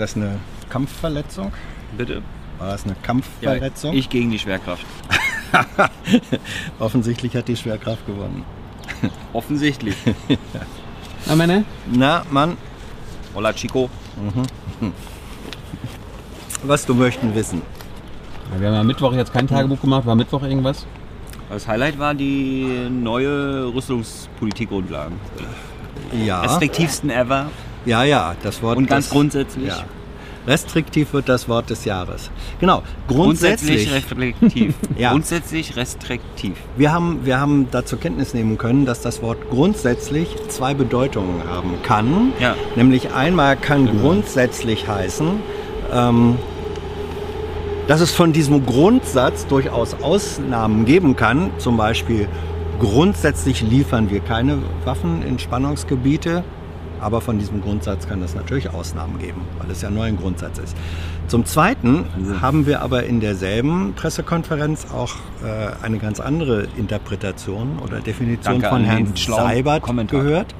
Ist das eine Kampfverletzung? Bitte. War das eine Kampfverletzung? ich gegen die Schwerkraft. Offensichtlich hat die Schwerkraft gewonnen. Offensichtlich. Na, Männer? Na, Mann, Hola Chico. was du möchten wissen. Ja, wir haben ja Mittwoch jetzt kein Tagebuch gemacht. War Mittwoch irgendwas? Das Highlight war die neue Rüstungspolitikgrundlagen. Ja, Restriktivsten ever ja, ja, das Wort und ganz des- grundsätzlich. Ja. Restriktiv wird das Wort des Jahres. Genau, grundsätzlich. Grundsätzlich restriktiv. Ja. Grundsätzlich restriktiv. Wir haben, wir haben dazu Kenntnis nehmen können, dass das Wort grundsätzlich zwei Bedeutungen haben kann. Ja. Nämlich einmal kann grundsätzlich heißen, ähm, dass es von diesem Grundsatz durchaus Ausnahmen geben kann. Zum Beispiel grundsätzlich liefern wir keine Waffen in Spannungsgebiete. Aber von diesem Grundsatz kann es natürlich Ausnahmen geben, weil es ja nur ein Grundsatz ist. Zum Zweiten haben wir aber in derselben Pressekonferenz auch äh, eine ganz andere Interpretation oder Definition Danke von Herrn Seibert Kommentar. gehört.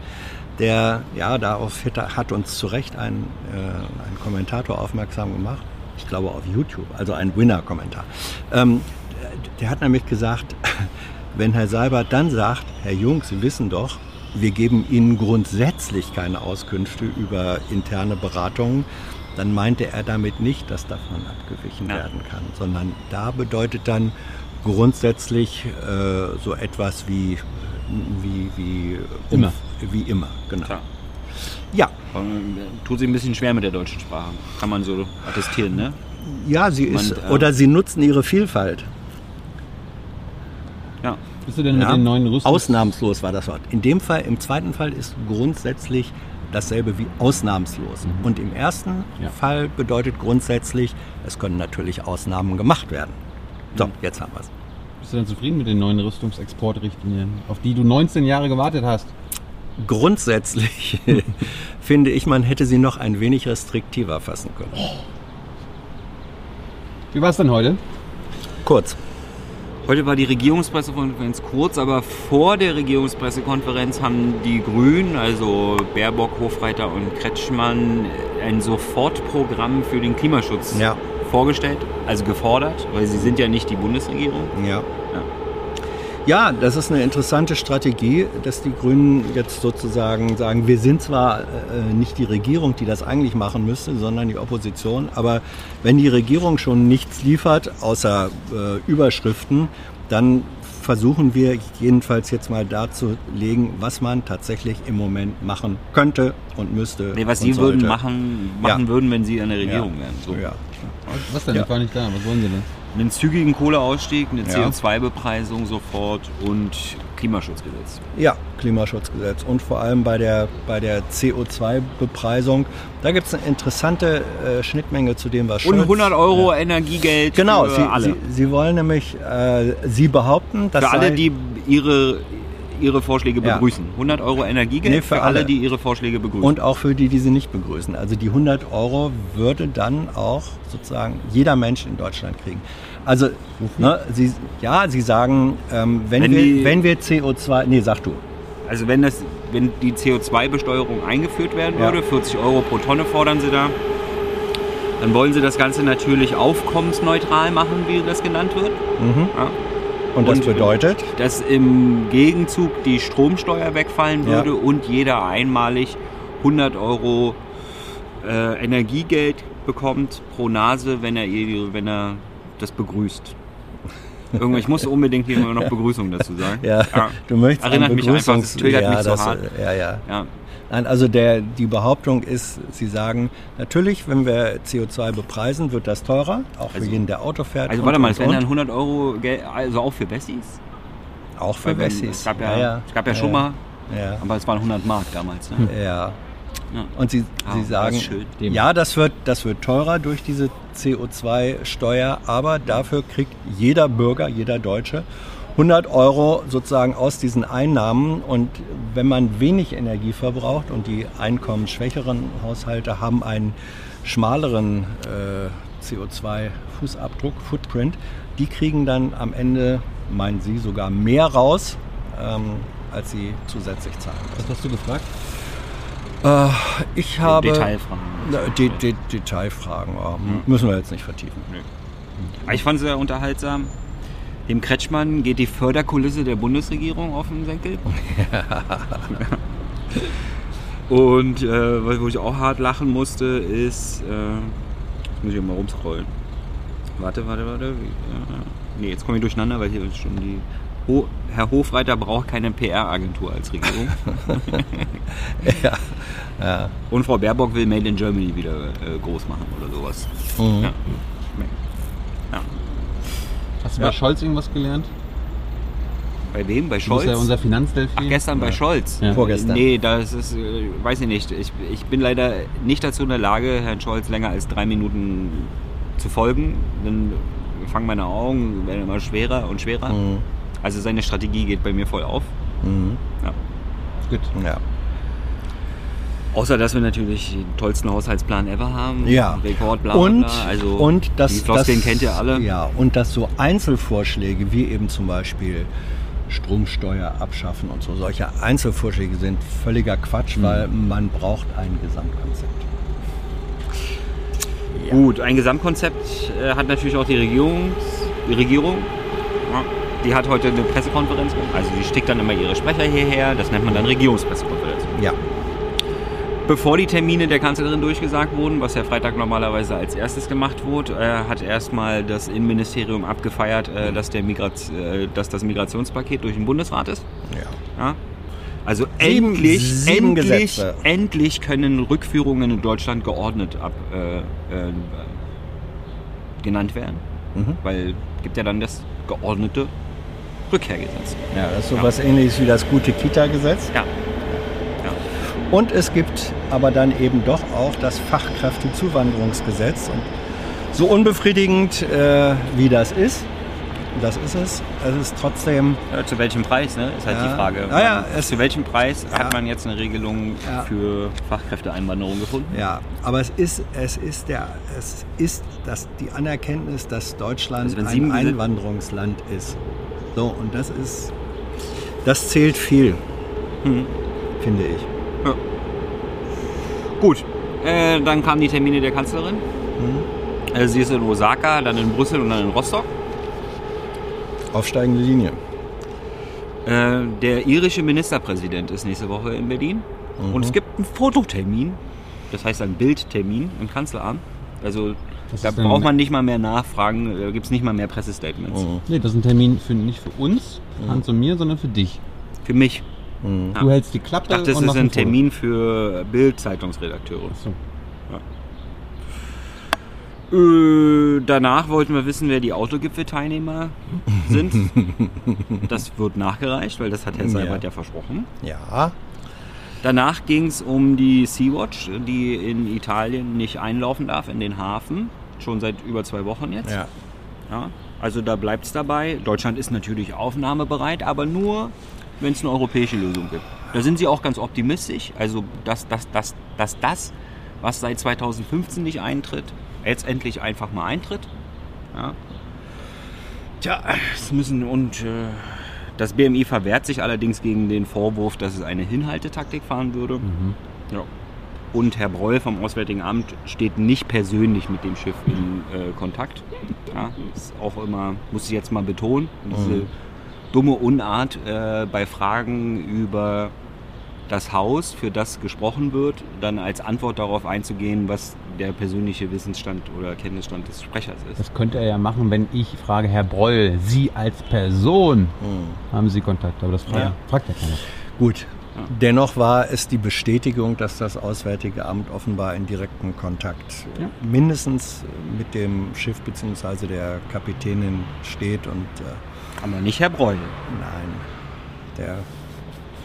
Der, ja, darauf hat, hat uns zu Recht ein, äh, ein Kommentator aufmerksam gemacht. Ich glaube auf YouTube, also ein Winner-Kommentar. Ähm, der hat nämlich gesagt, wenn Herr Seibert dann sagt, Herr Jung, Sie wissen doch, wir geben Ihnen grundsätzlich keine Auskünfte über interne Beratungen, dann meinte er damit nicht, dass davon abgewichen Ja. werden kann, sondern da bedeutet dann grundsätzlich äh, so etwas wie, wie, wie, Immer. wie immer. Genau. Klar. Ja, Ähm, Tut sich ein bisschen schwer mit der deutschen Sprache. Kann man so attestieren, ne? ja, sie Man, ist, äh, oder sie nutzen ihre Vielfalt. Ja. Bist du denn mit Ja, den neuen Rüstungs... Ausnahmslos war das Wort. In dem Fall, im zweiten Fall ist grundsätzlich dasselbe wie ausnahmslos. Und im ersten Ja. Fall bedeutet grundsätzlich, es können natürlich Ausnahmen gemacht werden. So, jetzt haben wir es. Bist du denn zufrieden mit den neuen Rüstungsexportrichtlinien, auf die du 19 Jahre gewartet hast? Grundsätzlich finde ich, man hätte sie noch ein wenig restriktiver fassen können. Wie war es denn heute? Kurz. Heute war die Regierungspressekonferenz kurz, aber vor der Regierungspressekonferenz haben die Grünen, also Baerbock, Hofreiter und Kretschmann, ein Sofortprogramm für den Klimaschutz Ja. vorgestellt, also gefordert, weil sie sind ja nicht die Bundesregierung. Ja. Ja, das ist eine interessante Strategie, dass die Grünen jetzt sozusagen sagen, wir sind zwar äh, nicht die Regierung, die das eigentlich machen müsste, sondern die Opposition, aber wenn die Regierung schon nichts liefert, außer äh, Überschriften, dann versuchen wir jedenfalls jetzt mal darzulegen, was man tatsächlich im Moment machen könnte und müsste. Nee, was und sie würden sollte. machen, machen Ja. würden, wenn sie an der Ja. Regierung wären. So. Ja. Was denn? Ja. Ich war nicht da. Was wollen sie denn? Einen zügigen Kohleausstieg, eine Ja. CO2-Bepreisung sofort und Klimaschutzgesetz. Ja, Klimaschutzgesetz. Und vor allem bei der, bei der CO2-Bepreisung, da gibt es eine interessante äh, Schnittmenge zu dem, was Und Scholz- 100 Euro Energiegeld Genau, für sie, alle. Sie, sie wollen nämlich, äh, Sie behaupten, dass für alle, die ihre, ihre Vorschläge Ja. begrüßen. 100 Euro Energiegeld Nee, für für, alle, alle. die ihre Vorschläge begrüßen. und auch für die, die sie nicht begrüßen. Also die 100 Euro würde dann auch sozusagen jeder Mensch in Deutschland kriegen. Also, ne, sie, ja, Sie sagen, ähm, wenn, Wenn wir, die- wenn wir CO2, nee, sag du. Also wenn, das, wenn die CO2-Besteuerung eingeführt werden Ja. würde, 40 Euro pro Tonne fordern sie da, dann wollen sie das Ganze natürlich aufkommensneutral machen, wie das genannt wird. Ja. Und das Und- bedeutet, Dass im Gegenzug die Stromsteuer wegfallen Ja. würde und jeder einmalig 100 Euro äh, Energiegeld bekommt pro Nase, wenn er, wenn er das begrüßt. Irgendwann, ich muss unbedingt hier noch Begrüßung dazu sagen. ja, du möchtest Erinnert mich einfach, es triggert ja, mich so das, hart. Ja, ja. Ja. Nein, also der, die Behauptung ist, Sie sagen, natürlich, wenn wir CO2 bepreisen, wird das teurer, auch für Also- jeden, der Auto fährt. Also und, warte mal, es wären dann und. 100 Euro, Geld, also auch für Bessis? Auch für Weil Wessis. Es gab ja, Es gab ja schon mal, Ja, aber es waren 100 Mark damals. Ne? ja. Ja. Und Sie, Ah, Sie das sagen, ist schön. Dem- ja, das wird, das wird teurer durch diese CO2-Steuer, aber dafür kriegt jeder Bürger, jeder Deutsche 100 Euro sozusagen aus diesen Einnahmen. Und wenn man wenig Energie verbraucht und die einkommensschwächeren Haushalte haben einen schmaleren äh, CO2-Fußabdruck, Footprint, die kriegen dann am Ende, meinen Sie, sogar mehr raus, ähm, als sie zusätzlich zahlen. Was hast du gefragt? Äh, ich habe. Detailfragen. De De Detailfragen oh, müssen wir jetzt nicht vertiefen. Aber ich fand es sehr unterhaltsam. Dem Kretschmann geht die Förderkulisse der Bundesregierung auf den Senkel. Und äh, wo ich auch hart lachen musste, ist. Äh, jetzt muss ich mal rumscrollen. Warte, warte, warte. Äh, nee, jetzt komme ich durcheinander, weil hier ist schon die. Ho Herr Hofreiter braucht keine PR-Agentur als Regierung. ja. ja. Und Frau Baerbock will Made in Germany wieder äh, groß machen oder sowas. Mhm. Ja. Du Ja. bei Scholz irgendwas gelernt? Bei wem? Bei Du bist Scholz? ja unser Finanzdelfin. Ach, gestern bei Scholz. Ja. Vorgestern. Nee, das ist, äh, weiß ich nicht. Ich, ich bin leider nicht dazu in der Lage, Herrn Scholz länger als drei Minuten zu folgen. Dann fangen meine Augen, werden immer schwerer und schwerer. Mhm. Also seine Strategie geht bei mir voll auf. Mhm. Ja. Gut. Ja. Außer, dass wir natürlich den tollsten Haushaltsplan ever haben. Ja. Rekord, bla, bla, Und, bla. Also, und das, die Floskeln das, kennt ihr alle. Ja, und dass so Einzelvorschläge wie eben zum Beispiel Stromsteuer abschaffen und so, solche Einzelvorschläge sind völliger Quatsch, Mhm. weil man braucht ein Gesamtkonzept. Gut, ein Gesamtkonzept äh, hat natürlich auch die Regierung. Die Regierung. Ja, die hat heute eine Pressekonferenz. Also die schickt dann immer ihre Sprecher hierher. Das nennt man dann Regierungspressekonferenz. Ja. Bevor die Termine der Kanzlerin durchgesagt wurden, was ja Freitag normalerweise als erstes gemacht wurde, äh, hat erstmal das Innenministerium abgefeiert, äh, dass, der Migrat äh, dass das Migrationspaket durch den Bundesrat ist. ja. Ja? Also Sieben- endlich, sieben endlich, Gesetze. endlich können Rückführungen in Deutschland geordnet ab, äh, äh, genannt werden. Mhm. Weil gibt ja dann das geordnete Rückkehrgesetz. Ja, das ist so was ähnliches wie das gute Kita-Gesetz. Ja. Und es gibt aber dann eben doch auch das Fachkräftezuwanderungsgesetz. Und so unbefriedigend äh, wie das ist, das ist es, es ist trotzdem Ja, zu welchem Preis, ne? Ist halt Ja. die Frage. Ja, ja, es- zu welchem Preis Ja. hat man jetzt eine Regelung für Fachkräfteeinwanderung gefunden? Ja, aber es ist, es ist, der, es ist das, die Anerkenntnis, dass Deutschland Also ein Einwanderungsland ist. So, und das ist, das zählt viel, Mhm. finde ich. Gut, äh, dann kamen die Termine der Kanzlerin. Mhm. Äh, sie ist in Osaka, dann in Brüssel und dann in Rostock. Aufsteigende Linie. Äh, der irische Ministerpräsident ist nächste Woche in Berlin. Mhm. Und es gibt einen Fototermin, das heißt einen Bildtermin im Kanzleramt. Also Das da braucht man nicht mal mehr nachfragen, da gibt es nicht mal mehr Pressestatements. Mhm. Nee, das ist ein Termin für, nicht für uns, Hans und mir, sondern für dich. Für mich. Mhm. Du hältst die Klappe Ich dachte, das und ist ein. Termin für Bild-Zeitungsredakteure. So. Äh, danach wollten wir wissen, wer die Autogipfel-Teilnehmer sind. das wird nachgereicht, weil das hat Herr Ja. Seibert ja versprochen. Ja, Danach ging es um die Sea-Watch, die in Italien nicht einlaufen darf in den Hafen. Schon seit über zwei Wochen jetzt. ja. Ja, also da bleibt es dabei. Deutschland ist natürlich aufnahmebereit, aber nur, wenn es eine europäische Lösung gibt. Da sind sie auch ganz optimistisch. Also, dass, dass, dass, dass das, was seit 2015 nicht eintritt, jetzt endlich einfach mal eintritt. Ja. Tja, es müssen und äh, das BMI verwehrt sich allerdings gegen den Vorwurf, dass es eine Hinhaltetaktik fahren würde. Ja. Und Herr Breul vom Auswärtigen Amt steht nicht persönlich mit dem Schiff in äh, Kontakt. Ja, ist auch immer, muss ich jetzt mal betonen, diese dumme Unart äh, bei Fragen über das Haus, für das gesprochen wird, dann als Antwort darauf einzugehen, was der persönliche Wissensstand oder Kenntnisstand des Sprechers ist. Das könnte er ja machen, wenn ich frage, Herr Broll, Sie als Person, Mhm. haben Sie Kontakt? Aber das fragt, Ja. fragt ja keiner. Gut. Dennoch war es die Bestätigung, dass das Auswärtige Amt offenbar in direktem Kontakt Ja. mindestens mit dem Schiff bzw. der Kapitänin steht und äh, Aber nicht Herr Breul. nein, der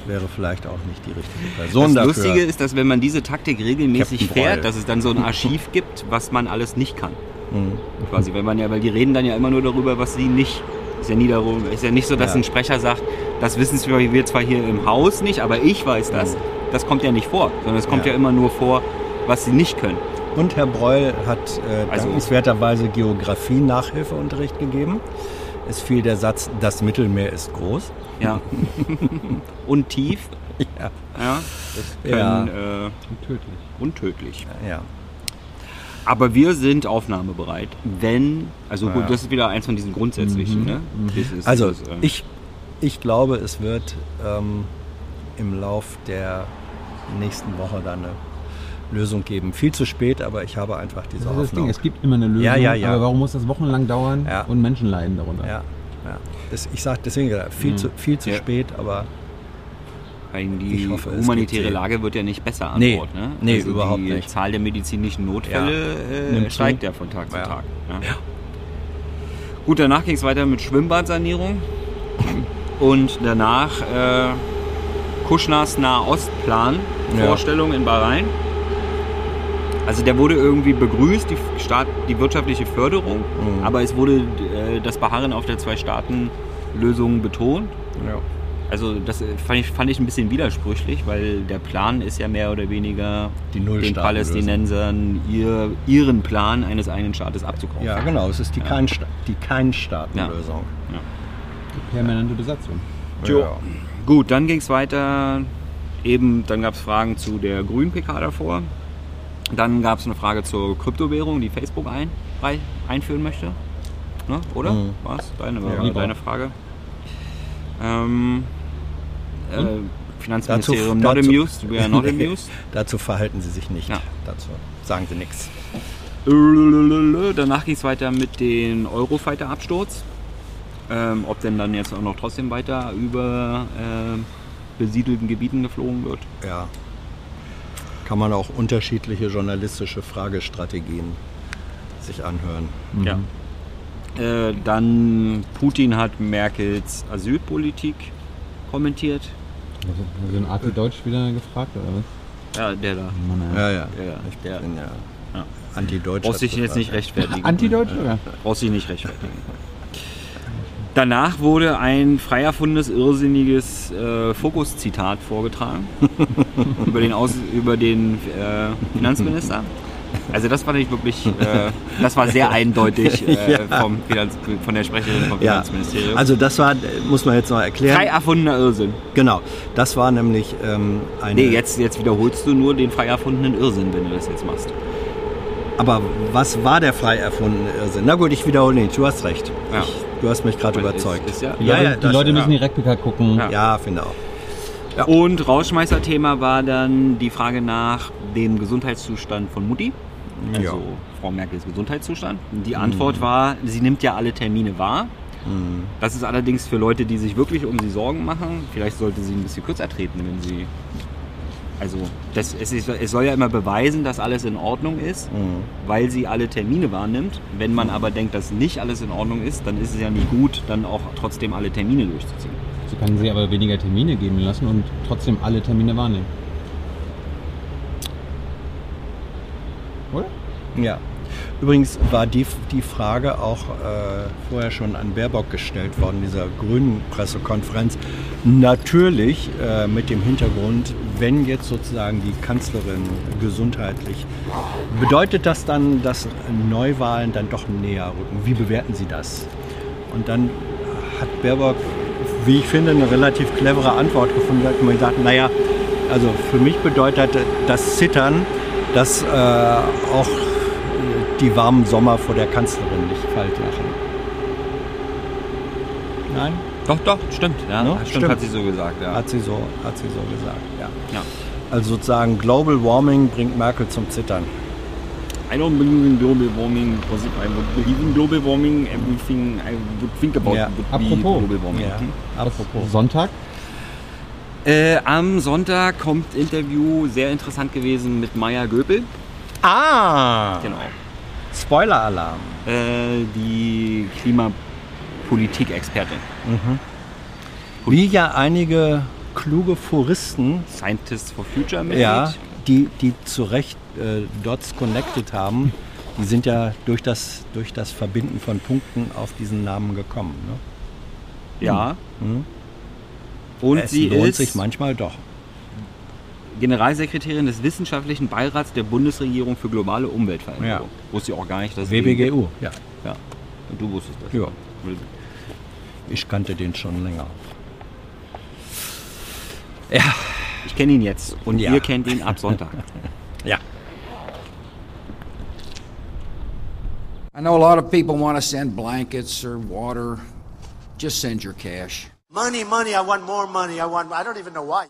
wäre vielleicht auch nicht die richtige Person Das dafür. Lustige ist, dass wenn man diese Taktik regelmäßig fährt, dass es dann so ein Archiv gibt, was man alles nicht kann. Mhm. Quasi, wenn man ja, weil die reden dann ja immer nur darüber, was sie nicht. Ist ja nie darum, ist ja nicht so, dass Ja. ein Sprecher sagt, das wissen wir zwar hier im Haus nicht, aber ich weiß das. Das kommt ja nicht vor, sondern es kommt Mhm. Ja. ja, immer nur vor, was sie nicht können. Und Herr Breul hat äh, Also- dankenswerterweise Geografie-Nachhilfeunterricht gegeben Es fiel der Satz, das Mittelmeer ist groß. Ja. Und tief. Ja. Ja. Das Ja. können, äh, Tödlich. untödlich. Ja. Aber wir sind aufnahmebereit, wenn, also gut, Ja. das ist wieder eins von diesen grundsätzlichen, ne? Dieses- Also dieses, äh, ich, ich glaube, es wird ähm, im Lauf der nächsten Woche dann eine Lösung geben. Viel zu spät, aber ich habe einfach diese Das ist das Ding, Hoffnung. es gibt immer eine Lösung, Ja, ja, ja. aber warum muss das wochenlang dauern Ja. und Menschen leiden darunter? Ja, ja. Das, ich sage deswegen gerade, viel, zu, viel zu Ja. spät, aber die Ich hoffe, humanitäre. Lage wird ja nicht besser an Nee, Bord. Ne? nee, also überhaupt die nicht. Zahl der medizinischen Notfälle äh, Nimmt zu. steigt ja von Tag zu Ja. Tag. Ja. Gut, danach ging es weiter mit Schwimmbadsanierung und danach äh, Kuschners Nahostplan, Ja. Vorstellung in Bahrain. Also der wurde irgendwie begrüßt, die, Staat, die wirtschaftliche Förderung, Mhm. aber es wurde äh, das Beharren auf der Zwei-Staaten-Lösung betont. ja. Also das äh, fand ich, fand ich ein bisschen widersprüchlich, weil der Plan ist ja mehr oder weniger Die den. Palästinensern ihr, ihren Plan eines eigenen Staates abzukaufen. ja, genau, es ist die Kein-Sta- die Kein-Staaten-Lösung. Permanente Besatzung. Jo. Ja. Gut, dann ging es weiter. Eben, dann gab es Fragen zu der grünen PK davor. Dann gab es eine Frage zur Kryptowährung, die Facebook ein, einführen möchte. Ne? Oder? Mhm. Was? Deine, Ja. deine Frage. Ähm, äh, Finanzministerium Dazu- not dazu- amused, we are not amused. Dazu verhalten sie sich nicht. Ja. Dazu sagen sie nichts. Danach ging es weiter mit den Eurofighter-Absturz. Ähm, ob denn dann jetzt auch noch trotzdem weiter über äh, besiedelten Gebieten geflogen wird. Ja. Kann man auch unterschiedliche journalistische Fragestrategien sich anhören. Ja. Äh, dann Putin hat Merkels Asylpolitik kommentiert. Also, so ein Arti Deutsch wieder gefragt oder was? Ja, der da. Mann. Ja, ja. Ja, ja. Ich Der- bin ja, Ja. anti-deutsch. Brauchst dich hat jetzt nicht rechtfertigen. Anti-Deutsch oder? Brauchst dich nicht rechtfertigen. Danach wurde ein frei erfundenes, irrsinniges äh, Fokus-Zitat vorgetragen über den, Aus über den äh, Finanzminister. Also das fand ich wirklich, äh, das war sehr eindeutig äh, Ja. vom Finanz, von der Sprecherin vom Ja, Finanzministerium. also das war, muss man jetzt noch erklären. frei erfundener Irrsinn. Genau, das war nämlich ähm, eine. Nee, jetzt, jetzt wiederholst du nur den frei erfundenen Irrsinn, wenn du das jetzt machst. Aber was war der frei erfundene Irrsinn? Na gut, ich wiederhole nicht. Du hast recht. Ja. Ich, du hast mich gerade überzeugt. ist- ist ja- Die Ja, Leute, ja, die Leute müssen ja. die Replika gucken. Ja. ja, finde auch. Und Rausschmeißer-Thema war dann die Frage nach dem Gesundheitszustand von Mutti. Also Ja. Frau Merkels Gesundheitszustand. Die Antwort war, sie nimmt ja alle Termine wahr. Mhm. Das ist allerdings für Leute, die sich wirklich um sie Sorgen machen. Vielleicht sollte sie ein bisschen kürzer treten, wenn sie. Also, das, es, ist, es soll ja immer beweisen, dass alles in Ordnung ist, Mhm. weil sie alle Termine wahrnimmt. Wenn man aber denkt, dass nicht alles in Ordnung ist, dann ist es ja nicht gut, dann auch trotzdem alle Termine durchzuziehen. So kann sie aber weniger Termine geben lassen und trotzdem alle Termine wahrnehmen. Oder? Ja. Übrigens war die, die Frage auch äh, vorher schon an Baerbock gestellt worden, dieser grünen Pressekonferenz. Natürlich äh, mit dem Hintergrund, wenn jetzt sozusagen die Kanzlerin gesundheitlich, bedeutet das dann, dass Neuwahlen dann doch näher rücken? Wie bewerten Sie das? Und dann hat Baerbock, wie ich finde, eine relativ clevere Antwort gefunden. Hat man gesagt, naja, also für mich bedeutet das Zittern, dass äh, auch die warmen Sommer vor der Kanzlerin nicht kalt lachen. Nein? Doch, doch, stimmt. Ja, Ne? stimmt, Stimmt. hat sie so gesagt. Ja. Hat sie so, hat sie so gesagt, ja. ja. Also sozusagen Global Warming bringt Merkel zum Zittern. I don't believe in global warming because if I would believe in global warming, everything I would think about Ja. would Apropos. be global warming. Ja. Hm? Apropos. Sonntag? Äh, am Sonntag kommt Interview, sehr interessant gewesen mit Maya Göpel. Ah! Genau. Spoiler-Alarm. Äh, die Klimapolitik-Expertin. Wie ja einige kluge Foristen, Scientists for Future mit. ja, die, die zu Recht äh, Dots connected haben, die sind ja durch das, durch das Verbinden von Punkten auf diesen Namen gekommen. Ne? Ja. Mhm. Und es sie lohnt ist sich manchmal doch. Generalsekretärin des Wissenschaftlichen Beirats der Bundesregierung für globale Umweltveränderung. Ja. Wusste ich auch gar nicht, dass es WBGU, ja. Ja, und du wusstest das. Ja. Ich kannte den schon länger. Ja, Ich kenne ihn jetzt und Ja. ihr kennt ihn ab Sonntag. ja. I know a lot of people want to send blankets or water. Just send your cash. Money, money, I want more money. I want, I don't even know why.